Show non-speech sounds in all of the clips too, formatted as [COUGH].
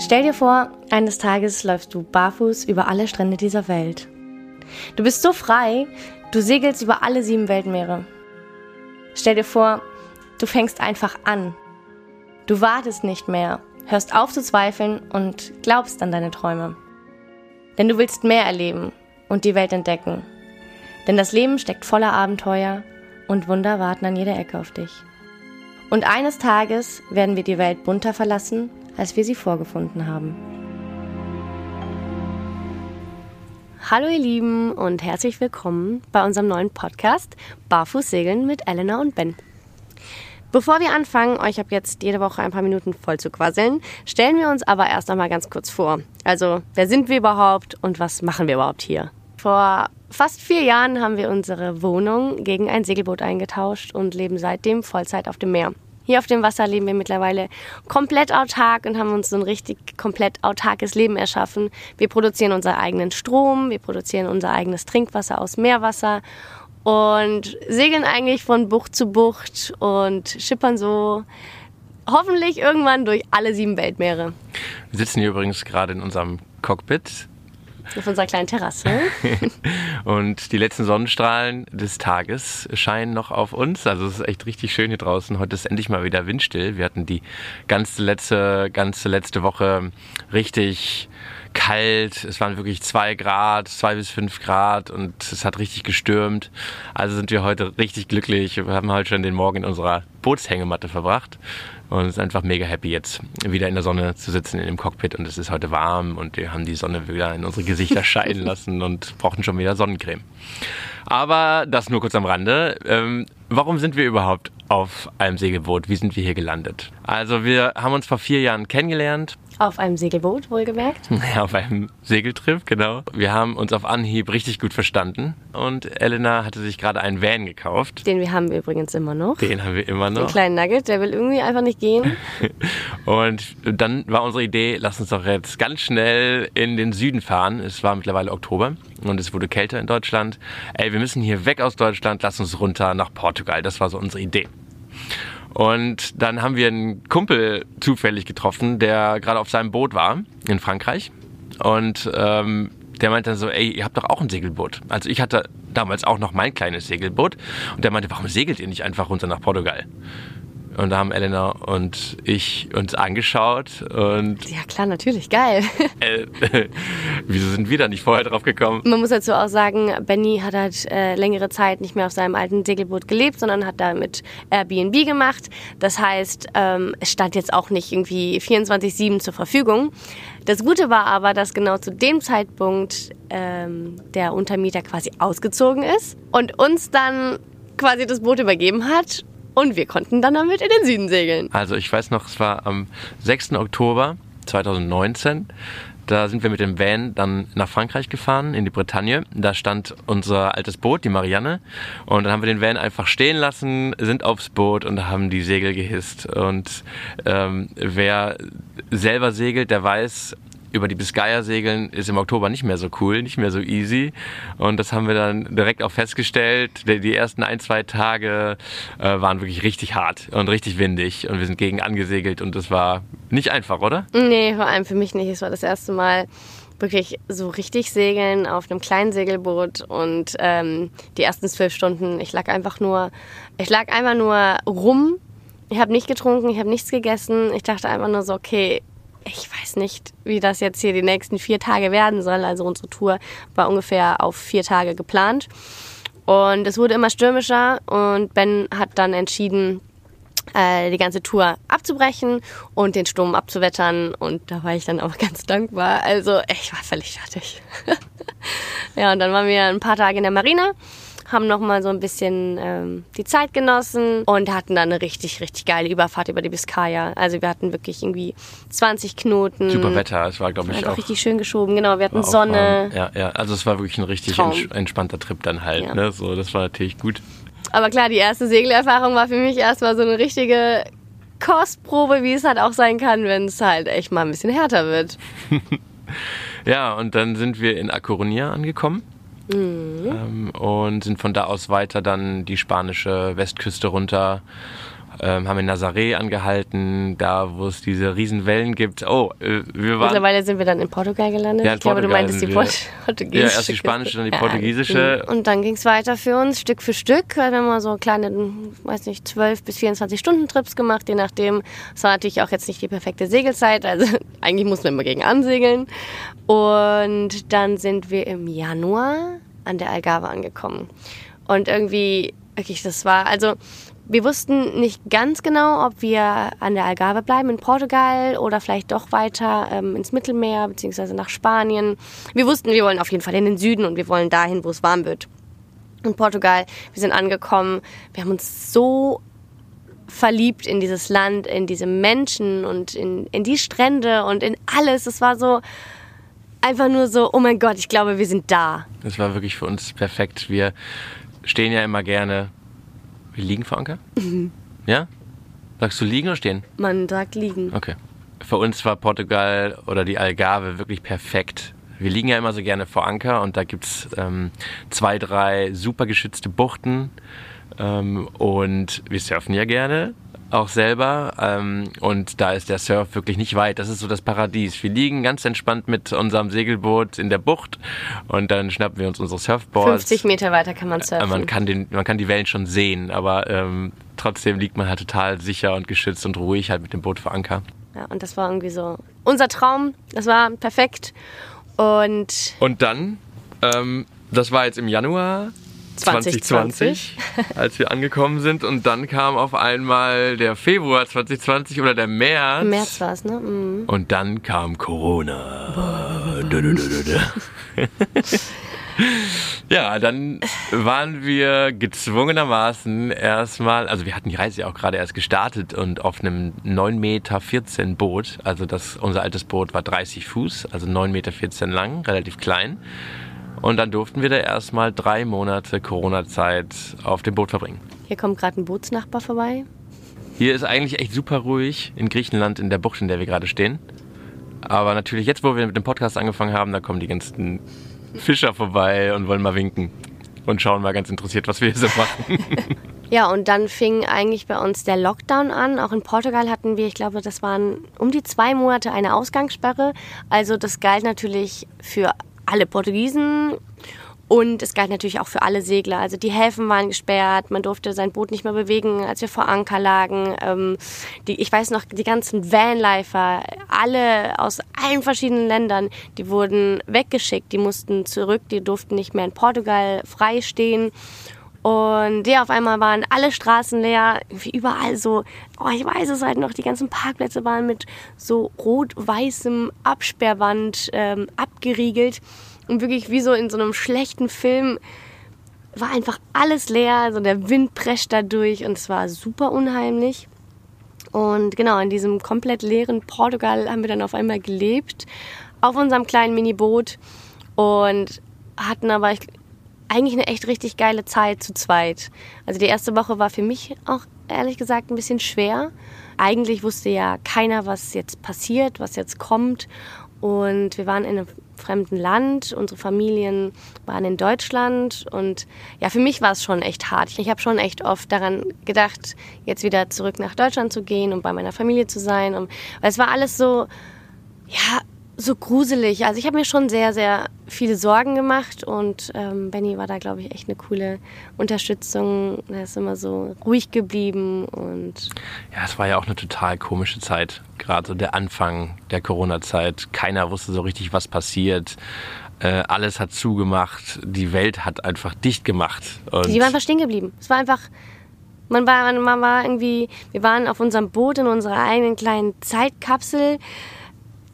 Stell dir vor, eines Tages läufst du barfuß über alle Strände dieser Welt. Du bist so frei, du segelst über alle sieben Weltmeere. Stell dir vor, du fängst einfach an. Du wartest nicht mehr, hörst auf zu zweifeln und glaubst an deine Träume. Denn du willst mehr erleben und die Welt entdecken. Denn das Leben steckt voller Abenteuer und Wunder warten an jeder Ecke auf dich. Und eines Tages werden wir die Welt bunter verlassen, als wir sie vorgefunden haben. Hallo ihr Lieben und herzlich willkommen bei unserem neuen Podcast Barfuß segeln mit Elena und Ben. Bevor wir anfangen, euch ab jetzt jede Woche ein paar Minuten voll zu quasseln, stellen wir uns aber erst einmal ganz kurz vor. Also, wer sind wir überhaupt und was machen wir überhaupt hier? Vor fast vier Jahren haben wir unsere Wohnung gegen ein Segelboot eingetauscht und leben seitdem Vollzeit auf dem Meer. Hier auf dem Wasser leben wir mittlerweile komplett autark und haben uns so ein richtig komplett autarkes Leben erschaffen. Wir produzieren unseren eigenen Strom, wir produzieren unser eigenes Trinkwasser aus Meerwasser und segeln eigentlich von Bucht zu Bucht und schippern so hoffentlich irgendwann durch alle sieben Weltmeere. Wir sitzen hier übrigens gerade in unserem Cockpit auf unserer kleinen Terrasse. [LAUGHS] und die letzten Sonnenstrahlen des Tages scheinen noch auf uns. Also es ist echt richtig schön hier draußen. Heute ist endlich mal wieder windstill. Wir hatten die ganze letzte, ganze letzte Woche richtig kalt. Es waren wirklich zwei Grad, zwei bis fünf Grad und es hat richtig gestürmt. Also sind wir heute richtig glücklich. Wir haben halt schon den Morgen in unserer Bootshängematte verbracht und ist einfach mega happy, jetzt wieder in der Sonne zu sitzen in dem Cockpit. Und es ist heute warm und wir haben die Sonne wieder in unsere Gesichter [LAUGHS] scheinen lassen und brauchten schon wieder Sonnencreme. Aber das nur kurz am Rande. Ähm, warum sind wir überhaupt auf einem Segelboot? Wie sind wir hier gelandet? Also wir haben uns vor vier Jahren kennengelernt auf einem Segelboot, wohlgemerkt. [LAUGHS] Ja, auf einem Segeltrip, genau. Wir haben uns auf Anhieb richtig gut verstanden und Elena hatte sich gerade einen Van gekauft. Den wir haben wir übrigens immer noch. Den haben wir immer noch. Den kleinen Nugget, der will irgendwie einfach nicht gehen. [LAUGHS] und dann war unsere Idee, lass uns doch jetzt ganz schnell in den Süden fahren. Es war mittlerweile Oktober und es wurde kälter in Deutschland. Ey, wir müssen hier weg aus Deutschland, lass uns runter nach Portugal. Das war so unsere Idee. Und dann haben wir einen Kumpel zufällig getroffen, der gerade auf seinem Boot war in Frankreich. Und ähm, der meinte dann so, ey, ihr habt doch auch ein Segelboot. Also ich hatte damals auch noch mein kleines Segelboot. Und der meinte, warum segelt ihr nicht einfach runter nach Portugal? Und da haben Elena und ich uns angeschaut und. Ja, klar, natürlich, geil. [LAUGHS] Äh, [LAUGHS] wieso sind wir da nicht vorher drauf gekommen? Man muss dazu auch sagen, Benny hat halt äh, längere Zeit nicht mehr auf seinem alten Segelboot gelebt, sondern hat da mit Airbnb gemacht. Das heißt, ähm, es stand jetzt auch nicht irgendwie 24-7 zur Verfügung. Das Gute war aber, dass genau zu dem Zeitpunkt ähm, der Untermieter quasi ausgezogen ist und uns dann quasi das Boot übergeben hat und wir konnten dann damit in den Süden segeln. Also ich weiß noch, es war am 6. Oktober 2019. Da sind wir mit dem Van dann nach Frankreich gefahren, in die Bretagne. Da stand unser altes Boot, die Marianne. Und dann haben wir den Van einfach stehen lassen, sind aufs Boot und haben die Segel gehisst. Und ähm, wer selber segelt, der weiß, über die Biscaya segeln ist im Oktober nicht mehr so cool, nicht mehr so easy. Und das haben wir dann direkt auch festgestellt. Die ersten ein, zwei Tage äh, waren wirklich richtig hart und richtig windig. Und wir sind gegen angesegelt und das war nicht einfach, oder? Nee, vor allem für mich nicht. Es war das erste Mal wirklich so richtig segeln auf einem kleinen Segelboot und ähm, die ersten zwölf Stunden, ich lag einfach nur, ich lag einfach nur rum. Ich habe nicht getrunken, ich habe nichts gegessen. Ich dachte einfach nur so, okay, ich weiß nicht, wie das jetzt hier die nächsten vier Tage werden soll. Also unsere Tour war ungefähr auf vier Tage geplant. Und es wurde immer stürmischer und Ben hat dann entschieden, äh, die ganze Tour abzubrechen und den Sturm abzuwettern. Und da war ich dann auch [LAUGHS] ganz dankbar. Also ich war völlig fertig. [LAUGHS] ja, und dann waren wir ein paar Tage in der Marine haben nochmal so ein bisschen ähm, die Zeit genossen und hatten dann eine richtig, richtig geile Überfahrt über die Biscaya. Also wir hatten wirklich irgendwie 20 Knoten. Super Wetter, es war, glaube ich, auch. richtig schön geschoben, genau. Wir hatten Sonne. Ja, ja, also es war wirklich ein richtig Traum. entspannter Trip dann halt. Ja. Ne? So, das war natürlich gut. Aber klar, die erste Segelerfahrung war für mich erstmal so eine richtige Kostprobe, wie es halt auch sein kann, wenn es halt echt mal ein bisschen härter wird. [LAUGHS] ja, und dann sind wir in A Coruña angekommen. Mhm. Ähm, und sind von da aus weiter dann die spanische Westküste runter ähm, haben in Nazaré angehalten, da wo es diese riesen Wellen gibt. Oh, äh, wir waren. Mittlerweile sind wir dann in Portugal gelandet. Ja, in ich glaube, du meintest die [LAUGHS] portugiesische. Ja, erst die spanische, dann die portugiesische. Und dann ging es weiter für uns, Stück für Stück. Wir haben immer so kleine, weiß nicht, 12 bis 24 Stunden Trips gemacht, je nachdem. Es war natürlich auch jetzt nicht die perfekte Segelzeit, also [LAUGHS] eigentlich mussten wir immer gegen ansegeln. Und dann sind wir im Januar an der Algarve angekommen. Und irgendwie, wirklich, das war, also wir wussten nicht ganz genau, ob wir an der Algarve bleiben in Portugal oder vielleicht doch weiter ähm, ins Mittelmeer beziehungsweise nach Spanien. Wir wussten, wir wollen auf jeden Fall in den Süden und wir wollen dahin, wo es warm wird. In Portugal, wir sind angekommen, wir haben uns so verliebt in dieses Land, in diese Menschen und in, in die Strände und in alles. Es war so einfach nur so, oh mein Gott, ich glaube, wir sind da. Das war wirklich für uns perfekt. Wir stehen ja immer gerne. Wir liegen vor Anker? Ja? Sagst du liegen oder stehen? Man sagt liegen. Okay. Für uns war Portugal oder die Algarve wirklich perfekt. Wir liegen ja immer so gerne vor Anker und da gibt es ähm, zwei, drei super geschützte Buchten ähm, und wir surfen ja gerne, auch selber und und da ist der Surf wirklich nicht weit. Das ist so das Paradies. Wir liegen ganz entspannt mit unserem Segelboot in der Bucht und dann schnappen wir uns unsere Surfboards. 50 Meter weiter kann man Äh, surfen. Man kann, den, man kann die Wellen schon sehen, aber ähm, trotzdem liegt man halt total sicher und geschützt und ruhig halt mit dem Boot vor Anker. Ja, und das war irgendwie so unser Traum. Das war perfekt. Und Und dann, ähm, das war jetzt im Januar 2020, 2020, [LAUGHS] als wir angekommen sind. Und dann kam auf einmal der Februar 2020 oder der März. im März war es, ne? Mhm. Und dann kam Corona. Dö, dö, dö, dö, dö. Ja, dann waren wir gezwungenermaßen erstmal, also wir hatten die Reise ja auch gerade erst gestartet und auf einem 9,14 Meter Boot, also das, unser altes Boot war 30 Fuß, also 9,14 Meter lang, relativ klein. Und dann durften wir da erstmal drei Monate Corona-Zeit auf dem Boot verbringen. Hier kommt gerade ein Bootsnachbar vorbei. Hier ist eigentlich echt super ruhig in Griechenland, in der Bucht, in der wir gerade stehen. Aber natürlich, jetzt wo wir mit dem Podcast angefangen haben, da kommen die ganzen Fischer vorbei und wollen mal winken. Und schauen mal ganz interessiert, was wir hier so machen. [LAUGHS] Ja, und dann fing eigentlich bei uns der Lockdown an. Auch in Portugal hatten wir, ich glaube, das waren um die zwei Monate eine Ausgangssperre. Also das galt natürlich für alle Portugiesen und es galt natürlich auch für alle Segler. Also die Häfen waren gesperrt, man durfte sein Boot nicht mehr bewegen, als wir vor Anker lagen. Ähm, die, ich weiß noch, die ganzen Vanlifer, alle aus allen verschiedenen Ländern, die wurden weggeschickt, die mussten zurück, die durften nicht mehr in Portugal freistehen. Und ja, auf einmal waren alle Straßen leer, irgendwie überall so, oh, ich weiß es halt noch, die ganzen Parkplätze waren mit so rot-weißem Absperrband ähm, abgeriegelt. Und wirklich wie so in so einem schlechten Film war einfach alles leer, also der Wind prescht da durch und es war super unheimlich. Und genau, in diesem komplett leeren Portugal haben wir dann auf einmal gelebt, auf unserem kleinen Miniboot und hatten aber eigentlich eine echt richtig geile Zeit zu zweit. Also die erste Woche war für mich auch ehrlich gesagt ein bisschen schwer. Eigentlich wusste ja keiner, was jetzt passiert, was jetzt kommt. Und wir waren in einem fremden Land, unsere Familien waren in Deutschland und ja, für mich war es schon echt hart. Ich habe schon echt oft daran gedacht, jetzt wieder zurück nach Deutschland zu gehen und bei meiner Familie zu sein. Und, weil es war alles so, ja, so gruselig. Also ich habe mir schon sehr, sehr viele Sorgen gemacht und ähm, Benny war da, glaube ich, echt eine coole Unterstützung. Er ist immer so ruhig geblieben und Ja, es war ja auch eine total komische Zeit. Gerade so der Anfang der Corona-Zeit. Keiner wusste so richtig, was passiert. Äh, alles hat zugemacht. Die Welt hat einfach dicht gemacht. Und die waren einfach stehen geblieben. Es war einfach, man war, man war irgendwie, wir waren auf unserem Boot in unserer eigenen kleinen Zeitkapsel,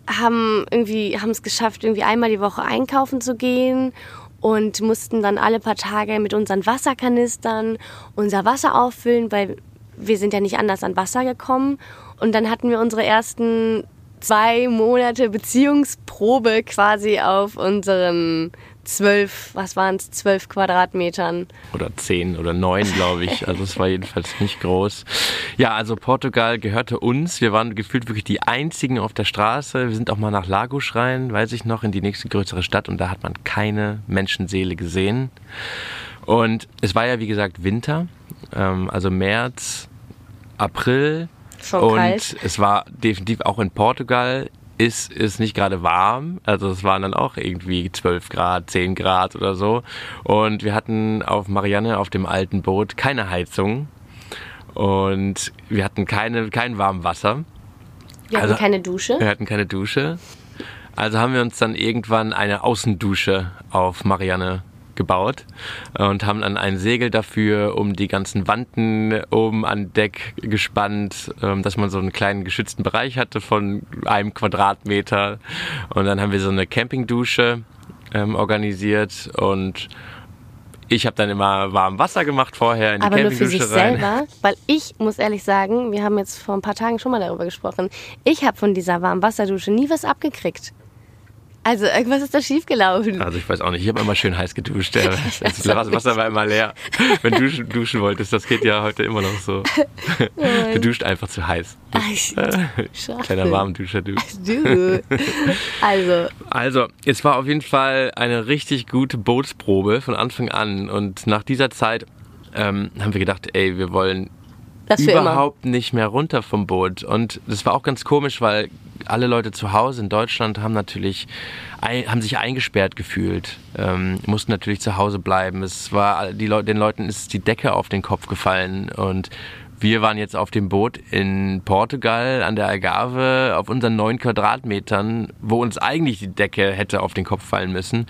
haben irgendwie, haben es geschafft, irgendwie einmal die Woche einkaufen zu gehen und mussten dann alle paar Tage mit unseren Wasserkanistern unser Wasser auffüllen, weil wir sind ja nicht anders an Wasser gekommen. Und dann hatten wir unsere ersten zwei Monate Beziehungsprobe quasi auf unseren zwölf, was waren es, zwölf Quadratmetern. oder zehn oder neun, glaube ich. Also es war jedenfalls nicht groß. Ja, also Portugal gehörte uns. Wir waren gefühlt wirklich die einzigen auf der Straße. Wir sind auch mal nach Lagos rein, weiß ich noch, in die nächste größere Stadt und da hat man keine Menschenseele gesehen. Und es war ja wie gesagt Winter, ähm, also März, April. Schon und kalt. es war definitiv auch in Portugal ist es nicht gerade warm. Also es waren dann auch irgendwie 12 Grad, 10 Grad oder so. Und wir hatten auf Marianne auf dem alten Boot keine Heizung. Und wir hatten keine, kein warmes Wasser. Wir hatten Also- keine Dusche. Wir hatten keine Dusche. Also haben wir uns dann irgendwann eine Außendusche auf Marianne gebaut und haben dann ein Segel dafür um die ganzen Wanten oben an Deck gespannt, ähm, dass man so einen kleinen geschützten Bereich hatte von einem Quadratmeter. Und dann haben wir so eine Campingdusche ähm, organisiert und ich habe dann immer warm Wasser gemacht vorher in die Aber nur für sich rein. selber, weil ich muss ehrlich sagen, wir haben jetzt vor ein paar Tagen schon mal darüber gesprochen. Ich habe von dieser warmen Wasserdusche nie was abgekriegt. Also irgendwas ist da schiefgelaufen. Also ich weiß auch nicht, ich habe immer schön heiß geduscht. [LAUGHS] Das Wasser war immer leer. Wenn du duschen, duschen wolltest, das geht ja heute immer noch so. [LAUGHS] Du duscht einfach zu heiß. Ach, Schwachsinn. Kleiner Warmduscher, du. Du. Also, Also, es war auf jeden Fall eine richtig gute Bootsprobe von Anfang an. Und nach dieser Zeit ähm, haben wir gedacht, ey, wir wollen das überhaupt nicht mehr runter vom Boot. Und das war auch ganz komisch, weil alle Leute zu Hause in Deutschland haben natürlich ein, haben sich eingesperrt gefühlt, ähm, mussten natürlich zu Hause bleiben. Es war die Leu den Leuten ist die Decke auf den Kopf gefallen und wir waren jetzt auf dem Boot in Portugal an der Algarve auf unseren neun Quadratmetern, wo uns eigentlich die Decke hätte auf den Kopf fallen müssen.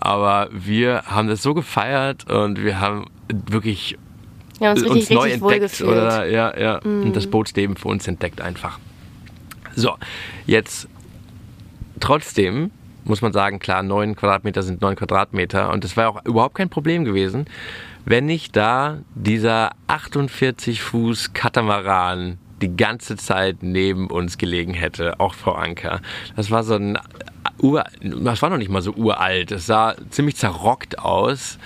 Aber wir haben das so gefeiert und wir haben wirklich Wir haben uns uns richtig, neu richtig wohl entdeckt gefühlt. Mhm. oder ja, ja, und das Bootsleben für uns entdeckt einfach. So, jetzt trotzdem muss man sagen, klar, neun Quadratmeter sind neun Quadratmeter und das wäre auch überhaupt kein Problem gewesen, wenn nicht da dieser 48 Fuß Katamaran die ganze Zeit neben uns gelegen hätte, auch Frau Anker. Das war so ein Ur, das war noch nicht mal so uralt. Es sah ziemlich zerrockt aus.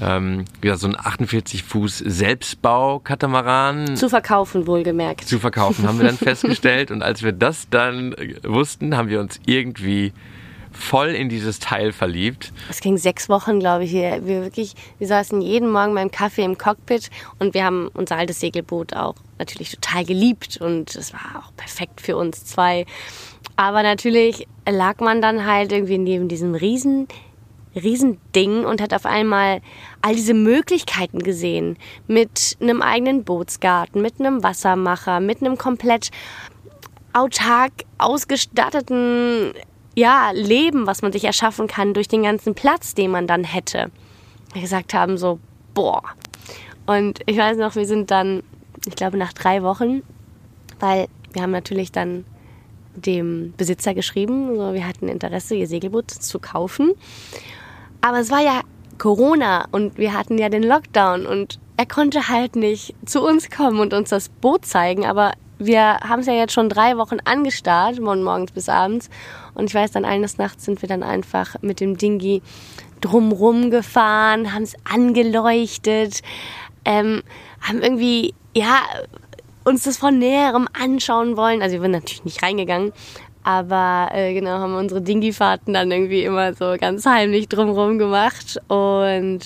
Ähm, gesagt, so ein 48 Fuß Selbstbau-Katamaran Zu verkaufen, wohlgemerkt. zu verkaufen, haben wir dann festgestellt. Und als wir das dann äh, wussten, haben wir uns irgendwie voll in dieses Teil verliebt. Es ging sechs Wochen, glaube ich. Wir, wir, wirklich, wir saßen jeden Morgen beim Kaffee im Cockpit und wir haben unser altes Segelboot auch natürlich total geliebt und es war auch perfekt für uns zwei. Aber natürlich lag man dann halt irgendwie neben diesem riesen, riesen Ding und hat auf einmal all diese Möglichkeiten gesehen. Mit einem eigenen Bootsgarten, mit einem Wassermacher, mit einem komplett autark ausgestatteten ja, Leben, was man sich erschaffen kann durch den ganzen Platz, den man dann hätte. Wir gesagt haben so, boah. Und ich weiß noch, wir sind dann, ich glaube nach drei Wochen, weil wir haben natürlich dann dem Besitzer geschrieben, so, wir hatten Interesse, ihr Segelboot zu kaufen. Aber es war ja Corona und wir hatten ja den Lockdown und er konnte halt nicht zu uns kommen und uns das Boot zeigen, aber wir haben es ja jetzt schon drei Wochen angestarrt, von morgens bis abends. Und ich weiß, dann eines Nachts sind wir dann einfach mit dem Dingi drumrum gefahren, haben es angeleuchtet, ähm, haben irgendwie, ja, uns das von näherem anschauen wollen. Also wir sind natürlich nicht reingegangen, aber äh, genau, haben unsere Dingi-Fahrten dann irgendwie immer so ganz heimlich drumrum gemacht. Und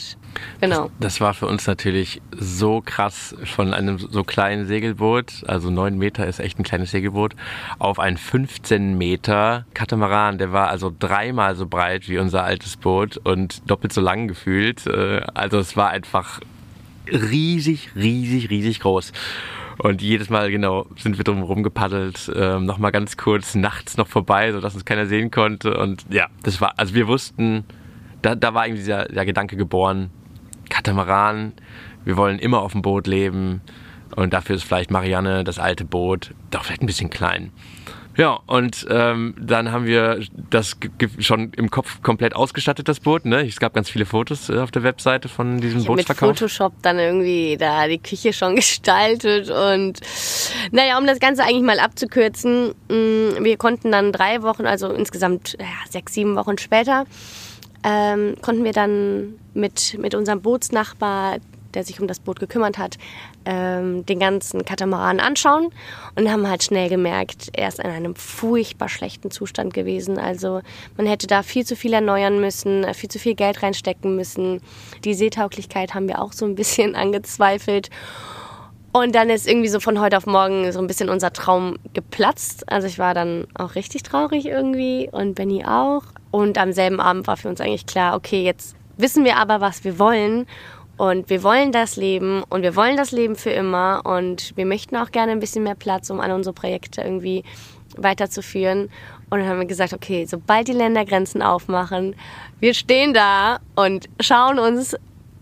genau. Das war für uns natürlich so krass, von einem so kleinen Segelboot, also neun Meter ist echt ein kleines Segelboot, auf ein 15 Meter Katamaran. Der war also dreimal so breit wie unser altes Boot und doppelt so lang gefühlt. Äh, Also es war einfach riesig, riesig, riesig groß. Und jedes Mal, genau, sind wir drum gepaddelt, ähm, nochmal ganz kurz nachts noch vorbei, sodass uns keiner sehen konnte. Und ja, das war, also wir wussten, da, da war irgendwie dieser, der Gedanke geboren, Katamaran, wir wollen immer auf dem Boot leben. Und dafür ist vielleicht Marianne, das alte Boot, doch vielleicht ein bisschen klein. Ja, und ähm, dann haben wir das schon im Kopf komplett ausgestattet, das Boot. Ne? Es gab ganz viele Fotos äh, auf der Webseite von diesem Ich habe mit Bootsverkauf. Photoshop dann irgendwie da die Küche schon [LAUGHS] gestaltet und naja, um das Ganze eigentlich mal abzukürzen, mh, wir konnten dann drei Wochen, also insgesamt ja, sechs, sieben Wochen später, ähm, konnten wir dann mit, mit unserem Bootsnachbar, der sich um das Boot gekümmert hat, ähm, den ganzen Katamaran anschauen und haben halt schnell gemerkt, er ist in einem furchtbar schlechten Zustand gewesen. Also man hätte da viel zu viel erneuern müssen, viel zu viel Geld reinstecken müssen. Die Seetauglichkeit haben wir auch so ein bisschen [LAUGHS] angezweifelt. Und dann ist irgendwie so von heute auf morgen so ein bisschen unser Traum geplatzt. Also ich war dann auch richtig traurig irgendwie und Benny auch. Und am selben Abend war für uns eigentlich klar, okay, jetzt wissen wir aber, was wir wollen. Und wir wollen das Leben und wir wollen das Leben für immer. Und wir möchten auch gerne ein bisschen mehr Platz, um alle unsere Projekte irgendwie weiterzuführen. Und dann haben wir gesagt, okay, sobald die Ländergrenzen aufmachen, wir stehen da und schauen uns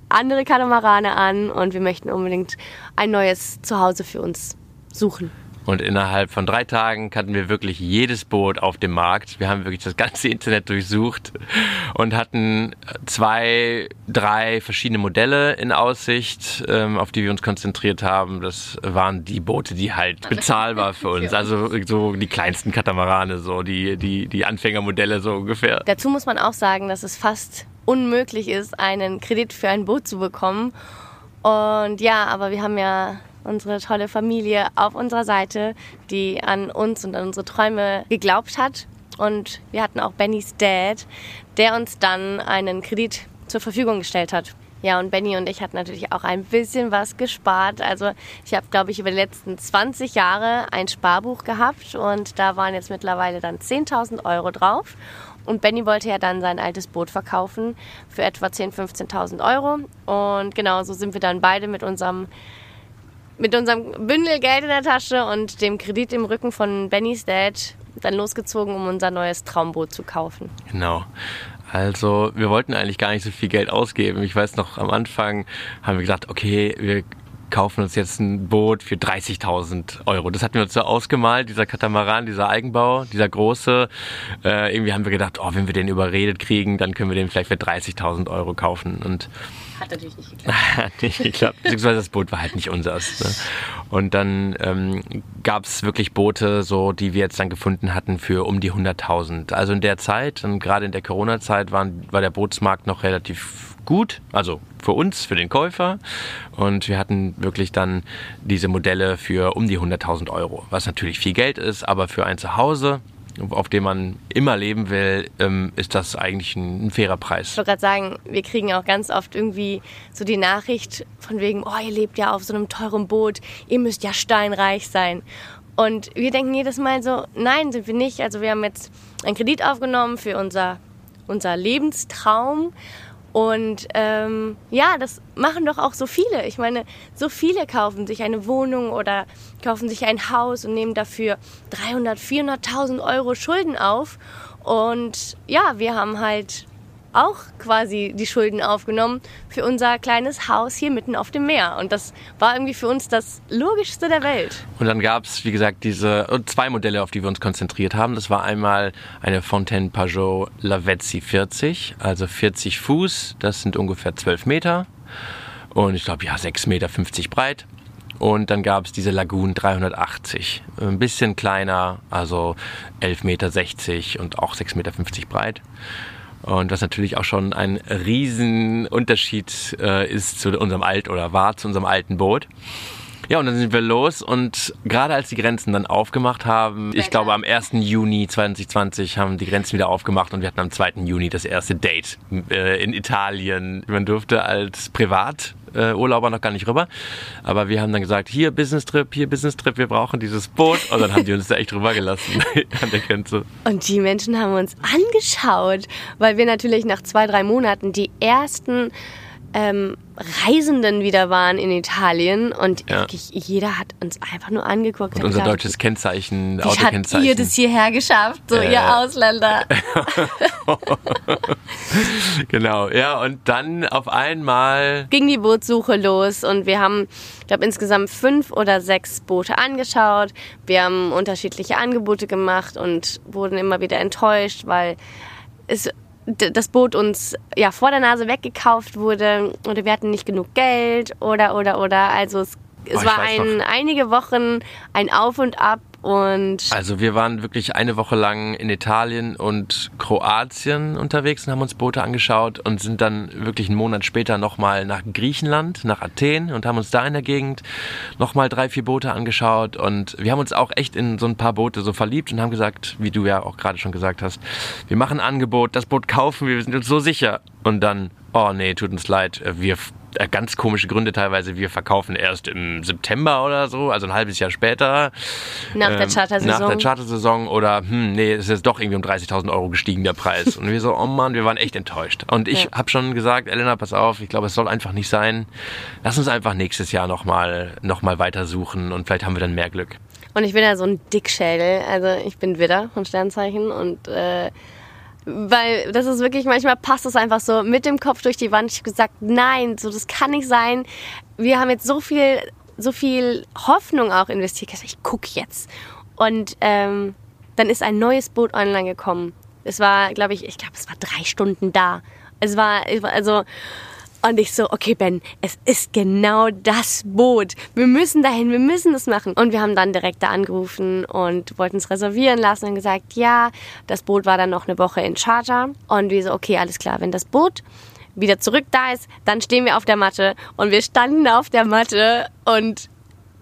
andere Katamarane an und wir möchten unbedingt ein neues Zuhause für uns suchen. Und innerhalb von drei Tagen kannten wir wirklich jedes Boot auf dem Markt. Wir haben wirklich das ganze [LAUGHS] Internet durchsucht und hatten zwei, drei verschiedene Modelle in Aussicht, ähm, auf die wir uns konzentriert haben. Das waren die Boote, die halt [LAUGHS] bezahlbar für uns. Also so die kleinsten Katamarane, so die, die, die Anfängermodelle so ungefähr. Dazu muss man auch sagen, dass es fast unmöglich ist, einen Kredit für ein Boot zu bekommen. Und ja, aber wir haben ja unsere tolle Familie auf unserer Seite, die an uns und an unsere Träume geglaubt hat. Und wir hatten auch Bennys Dad, der uns dann einen Kredit zur Verfügung gestellt hat. Ja, und Benny und ich hatten natürlich auch ein bisschen was gespart. Also ich habe, glaube ich, über die letzten 20 Jahre ein Sparbuch gehabt und da waren jetzt mittlerweile dann 10.000 Euro drauf. Und Benny wollte ja dann sein altes Boot verkaufen für etwa 10.000, 15.000 Euro. Und genau so sind wir dann beide mit unserem, mit unserem Bündel Geld in der Tasche und dem Kredit im Rücken von Bennys Dad dann losgezogen, um unser neues Traumboot zu kaufen. Genau. Also wir wollten eigentlich gar nicht so viel Geld ausgeben. Ich weiß noch, am Anfang haben wir gesagt, okay, wir kaufen uns jetzt ein Boot für 30.000 Euro. Das hatten wir uns so ausgemalt, dieser Katamaran, dieser Eigenbau, dieser große. Äh, irgendwie haben wir gedacht, oh, wenn wir den überredet kriegen, dann können wir den vielleicht für 30.000 Euro kaufen. Und hat natürlich nicht [LAUGHS] geklappt. hat nicht geklappt. Beziehungsweise das Boot war halt nicht unseres. Ne? Und dann ähm, gab es wirklich Boote, so die wir jetzt dann gefunden hatten für um die 100.000. Also in der Zeit, und gerade in der Corona-Zeit, war der Bootsmarkt noch relativ gut, also für uns, für den Käufer. Und wir hatten wirklich dann diese Modelle für um die 100.000 Euro, was natürlich viel Geld ist, aber für ein Zuhause, auf dem man immer leben will, ähm, ist das eigentlich ein, fairer Preis. Ich wollte gerade sagen, wir kriegen auch ganz oft irgendwie so die Nachricht von wegen, oh, ihr lebt ja auf so einem teuren Boot, ihr müsst ja steinreich sein. Und wir denken jedes Mal so, nein, sind wir nicht. Also wir haben jetzt einen Kredit aufgenommen für unser, unser Lebenstraum und ähm, ja, das machen doch auch so viele. Ich meine, so viele kaufen sich eine Wohnung oder kaufen sich ein Haus und nehmen dafür 300, 400.000 Euro Schulden auf. Und ja, wir haben halt auch quasi die Schulden aufgenommen für unser kleines Haus hier mitten auf dem Meer. Und das war irgendwie für uns das Logischste der Welt. Und dann gab es, wie gesagt, diese zwei Modelle, auf die wir uns konzentriert haben. Das war einmal eine Fontaine Pajot Lavezzi 40, also 40 Fuß, das sind ungefähr 12 Meter. Und ich glaube, ja, 6,50 Meter breit. Und dann gab es diese Lagoon 380, ein bisschen kleiner, also 11,60 Meter und auch 6,50 Meter breit. Und was natürlich auch schon ein Riesenunterschied äh, ist zu unserem alt oder war zu unserem alten Boot. Ja, und dann sind wir los und gerade als die Grenzen dann aufgemacht haben, ich glaube am 1. Juni 2020 haben die Grenzen wieder aufgemacht und wir hatten am 2. Juni das erste Date äh, in Italien. Man durfte als Privat äh, Urlauber noch gar nicht rüber. Aber wir haben dann gesagt, hier Business Trip, hier Business Trip, wir brauchen dieses Boot. Und dann haben die uns da echt rübergelassen [LAUGHS] an der Grenze. Und die Menschen haben uns angeschaut, weil wir natürlich nach zwei, drei Monaten die ersten ähm, Reisenden wieder waren in Italien und ja. wirklich jeder hat uns einfach nur angeguckt. Und unser gesagt, deutsches Kennzeichen, Wie Autokennzeichen. Hat ihr das hierher geschafft, so äh. ihr Ausländer. [LAUGHS] genau, ja und dann auf einmal ging die Bootssuche los und wir haben, ich glaube insgesamt fünf oder sechs Boote angeschaut. Wir haben unterschiedliche Angebote gemacht und wurden immer wieder enttäuscht, weil es das Boot uns ja vor der Nase weggekauft wurde oder wir hatten nicht genug Geld oder oder oder. Also es, es oh, war ein, einige Wochen ein Auf und Ab und also wir waren wirklich eine Woche lang in Italien und Kroatien unterwegs und haben uns Boote angeschaut und sind dann wirklich einen Monat später nochmal nach Griechenland, nach Athen und haben uns da in der Gegend nochmal drei, vier Boote angeschaut. Und wir haben uns auch echt in so ein paar Boote so verliebt und haben gesagt, wie du ja auch gerade schon gesagt hast, wir machen ein Angebot, das Boot kaufen wir, wir sind uns so sicher. Und dann, oh nee, tut uns leid, wir ganz komische Gründe teilweise. Wir verkaufen erst im September oder so, also ein halbes Jahr später. Nach der Ähm, Chartersaison. Nach der Chartersaison oder, hm, nee, es ist jetzt doch irgendwie um 30.000 Euro gestiegen, der Preis. Und wir so, oh Mann, wir waren echt enttäuscht. Und ich Ja. habe schon gesagt, Elena, pass auf, ich glaube, es soll einfach nicht sein. Lass uns einfach nächstes Jahr nochmal noch mal weitersuchen und vielleicht haben wir dann mehr Glück. Und ich bin ja so ein Dickschädel. Also ich bin Widder von Sternzeichen und äh, weil das ist wirklich, manchmal passt es einfach so mit dem Kopf durch die Wand. Ich habe gesagt, nein, so das kann nicht sein. Wir haben jetzt so viel, so viel Hoffnung auch investiert. Ich, ich gucke jetzt. Und ähm, dann ist ein neues Boot online gekommen. Es war, glaube ich, ich glaube, es war drei Stunden da. Es war also und ich so, okay, Ben, es ist genau das Boot. Wir müssen dahin, wir müssen das machen. Und wir haben dann direkt da angerufen und wollten es reservieren lassen und gesagt, ja, das Boot war dann noch eine Woche in Charter. Und wir so, okay, alles klar, wenn das Boot wieder zurück da ist, dann stehen wir auf der Matte. Und wir standen auf der Matte und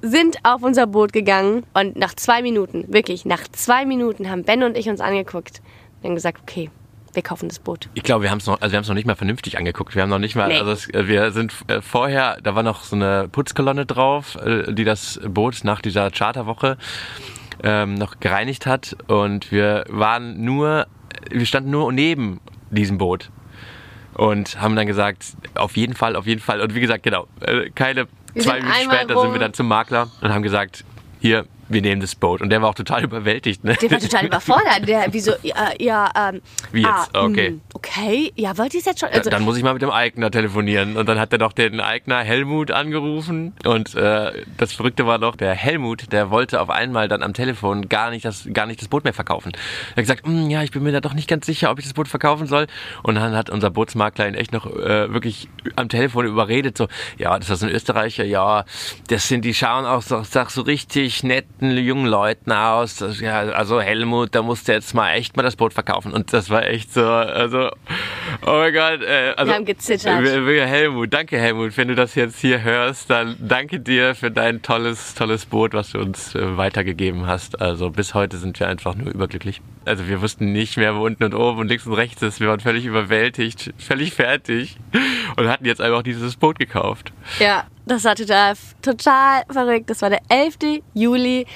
sind auf unser Boot gegangen. Und nach zwei Minuten, wirklich, nach zwei Minuten haben Ben und ich uns angeguckt und gesagt, okay, wir kaufen das Boot. Ich glaube, wir haben es noch, also wir haben es noch nicht mal vernünftig angeguckt. Wir haben noch nicht mal, Nee. also es, äh, wir sind äh, vorher, da war noch so eine Putzkolonne drauf, äh, die das Boot nach dieser Charterwoche ähm, noch gereinigt hat. Und wir waren nur, wir standen nur neben diesem Boot und haben dann gesagt, auf jeden Fall, auf jeden Fall. Und wie gesagt, genau, keine Wir zwei Minuten später rum. sind wir dann zum Makler und haben gesagt, hier, wir nehmen das Boot. Und der war auch total [LAUGHS] überwältigt. Ne? Der war total überfordert. Der, wieso, ja, ja ähm, Wie jetzt? Ah, Okay. mm, okay, ja, wollt ihr es jetzt schon? Also, dann muss ich mal mit dem Eigner telefonieren. Und dann hat er doch den Eigner Helmut angerufen. Und äh, das Verrückte war doch, der Helmut, der wollte auf einmal dann am Telefon gar nicht das, gar nicht das Boot mehr verkaufen. Er hat gesagt, "Hm, ja, ich bin mir da doch nicht ganz sicher, ob ich das Boot verkaufen soll. Und dann hat unser Bootsmakler ihn echt noch äh, wirklich am Telefon überredet. So, ja, das ist ein Österreicher, ja, das sind, die schauen auch so, sag, so richtig netten jungen Leuten aus. Das, ja, also Helmut, da musste jetzt mal echt mal das Boot verkaufen. Und das war echt so, also, oh mein Gott. Äh, also, Wir haben gezittert. Helmut, danke Helmut, wenn du das jetzt hier hörst, dann danke dir für dein tolles, tolles Boot, was du uns äh, weitergegeben hast. Also bis heute sind wir einfach nur überglücklich. Also wir wussten nicht mehr, wo unten und oben und links und rechts ist. Wir waren völlig überwältigt, völlig fertig und hatten jetzt einfach dieses Boot gekauft. ja, das war total, total verrückt. Das war der 11. Juli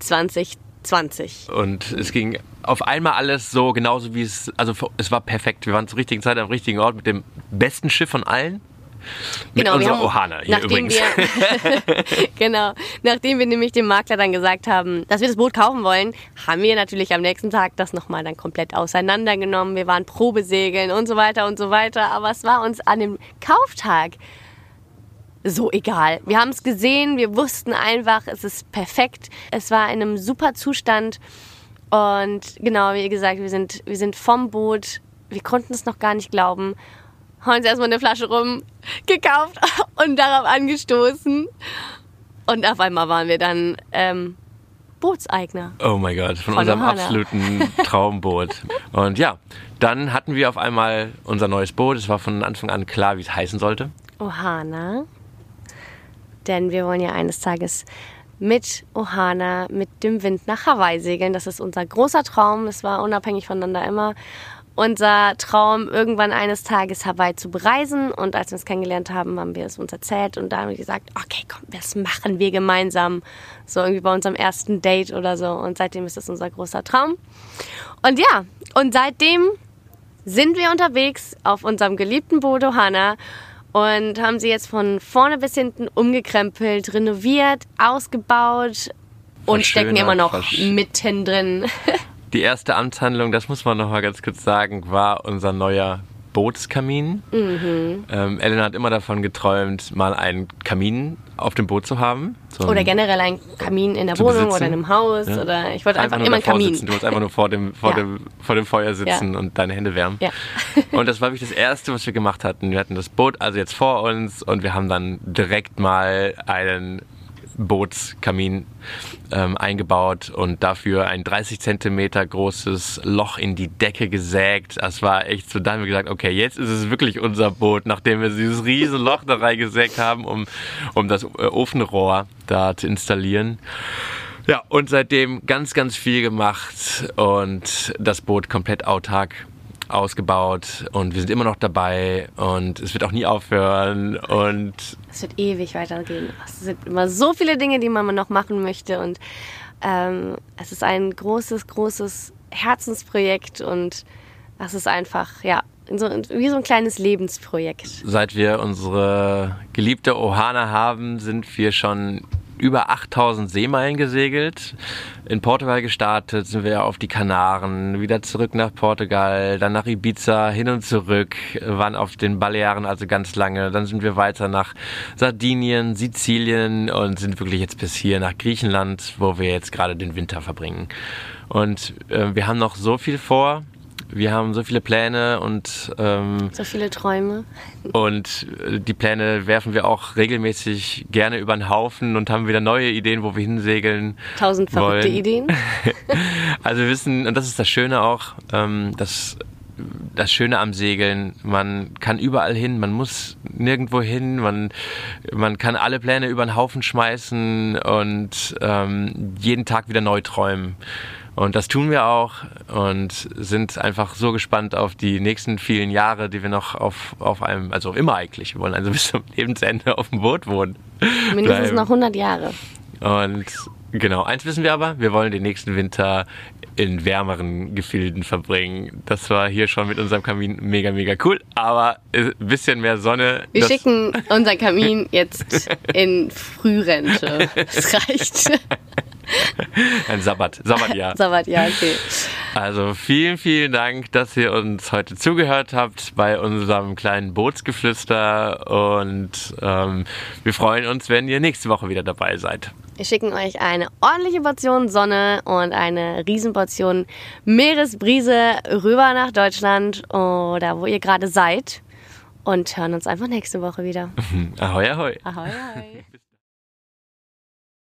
2020. Und es ging auf einmal alles so genauso wie es, also es war perfekt. Wir waren zur richtigen Zeit am richtigen Ort mit dem besten Schiff von allen. Mit Genau, unserer haben- Ohana hier übrigens. Wir, [LAUGHS] genau, nachdem wir nämlich dem Makler dann gesagt haben, dass wir das Boot kaufen wollen, haben wir natürlich am nächsten Tag das nochmal dann komplett auseinandergenommen. Wir waren Probesegeln und so weiter und so weiter. Aber es war uns an dem Kauftag so egal. Wir haben es gesehen, wir wussten einfach, es ist perfekt. Es war in einem super Zustand. Und genau, wie gesagt, wir sind, wir sind vom Boot, wir konnten es noch gar nicht glauben, haben uns erstmal eine Flasche rum gekauft [LAUGHS] und darauf angestoßen. Und auf einmal waren wir dann ähm, Bootseigner. Oh mein Gott, von, Von unserem Ohana. absoluten [LAUGHS] Traumboot. Und ja, dann hatten wir auf einmal unser neues Boot. Es war von Anfang an klar, wie es heißen sollte. Ohana. Denn wir wollen ja eines Tages mit Ohana, mit dem Wind nach Hawaii segeln. Das ist unser großer Traum. Das war unabhängig voneinander immer unser Traum, irgendwann eines Tages Hawaii zu bereisen. Und als wir uns kennengelernt haben, haben wir es uns erzählt und da haben wir gesagt, okay, komm, das machen wir gemeinsam. So irgendwie bei unserem ersten Date oder so. Und seitdem ist das unser großer Traum. Und ja, und seitdem sind wir unterwegs auf unserem geliebten Boot Ohana und haben sie jetzt von vorne bis hinten umgekrempelt, renoviert, ausgebaut und stecken immer noch versch- mittendrin. [LAUGHS] Die erste Amtshandlung, das muss man noch mal ganz kurz sagen, war unser neuer Bootskamin. Mhm. Ähm, Elena hat immer davon geträumt, mal einen Kamin auf dem Boot zu haben. So Oder generell ein Kamin in der Wohnung besitzen. oder in einem Haus. Ja. Oder ich wollte einfach, nur immer einen Kamin. Sitzen. Du wolltest einfach nur vor dem, vor Ja. dem, vor dem Feuer sitzen und deine Hände wärmen. Ja. [LAUGHS] Und das war wirklich das Erste, was wir gemacht hatten. Wir hatten das Boot also jetzt vor uns und wir haben dann direkt mal einen Bootskamin ähm, eingebaut und dafür ein 30 Zentimeter großes Loch in die Decke gesägt. Das war echt so, da haben wir gesagt, okay, jetzt ist es wirklich unser Boot, nachdem wir dieses riesen Loch da reingesägt haben, um, um das äh, Ofenrohr da zu installieren. Ja, und seitdem ganz, ganz viel gemacht und das Boot komplett autark ausgebaut und wir sind immer noch dabei und es wird auch nie aufhören und es wird ewig weitergehen. Es sind immer so viele Dinge, die man noch machen möchte und ähm, es ist ein großes, großes Herzensprojekt und es ist einfach, ja, so, wie so ein kleines Lebensprojekt. Seit wir unsere geliebte Ohana haben, sind wir schon über 8000 Seemeilen gesegelt. In Portugal gestartet, sind wir auf die Kanaren, wieder zurück nach Portugal, dann nach Ibiza, hin und zurück, waren auf den Balearen also ganz lange. Dann sind wir weiter nach Sardinien, Sizilien und sind wirklich jetzt bis hier nach Griechenland, wo wir jetzt gerade den Winter verbringen. Und äh, wir haben noch so viel vor wir haben so viele Pläne und ähm, so viele Träume. Und äh, die Pläne werfen wir auch regelmäßig gerne über den Haufen und haben wieder neue Ideen, wo wir hinsegeln. Tausend verrückte wollen. [LAUGHS] Ideen. also wir wissen, und das ist das Schöne auch, ähm, dass das Schöne am Segeln, man kann überall hin, man muss nirgendwo hin, man, man kann alle Pläne über den Haufen schmeißen und ähm, jeden Tag wieder neu träumen. Und das tun wir auch und sind einfach so gespannt auf die nächsten vielen Jahre, die wir noch auf, auf einem, also immer eigentlich, wir wollen also [LAUGHS] bis zum Lebensende auf dem Boot wohnen. Mindestens bleiben. noch 100 Jahre. Und genau, eins wissen wir aber, wir wollen den nächsten Winter in wärmeren Gefilden verbringen. Das war hier schon mit unserem Kamin mega, mega cool. Aber ein bisschen mehr Sonne. Wir schicken [LAUGHS] unseren Kamin jetzt in Frührente. Das reicht. [LAUGHS] [LAUGHS] Ein Sabbat, Sabbatjahr. Sabbatjahr, okay. Also vielen, vielen Dank, dass ihr uns heute zugehört habt bei unserem kleinen Bootsgeflüster und ähm, wir freuen uns, wenn ihr nächste Woche wieder dabei seid. Wir schicken euch eine ordentliche Portion Sonne und eine Riesenportion Meeresbrise rüber nach Deutschland oder wo ihr gerade seid und hören uns einfach nächste Woche wieder. [LAUGHS] ahoi, ahoi. Ahoi, ahoi.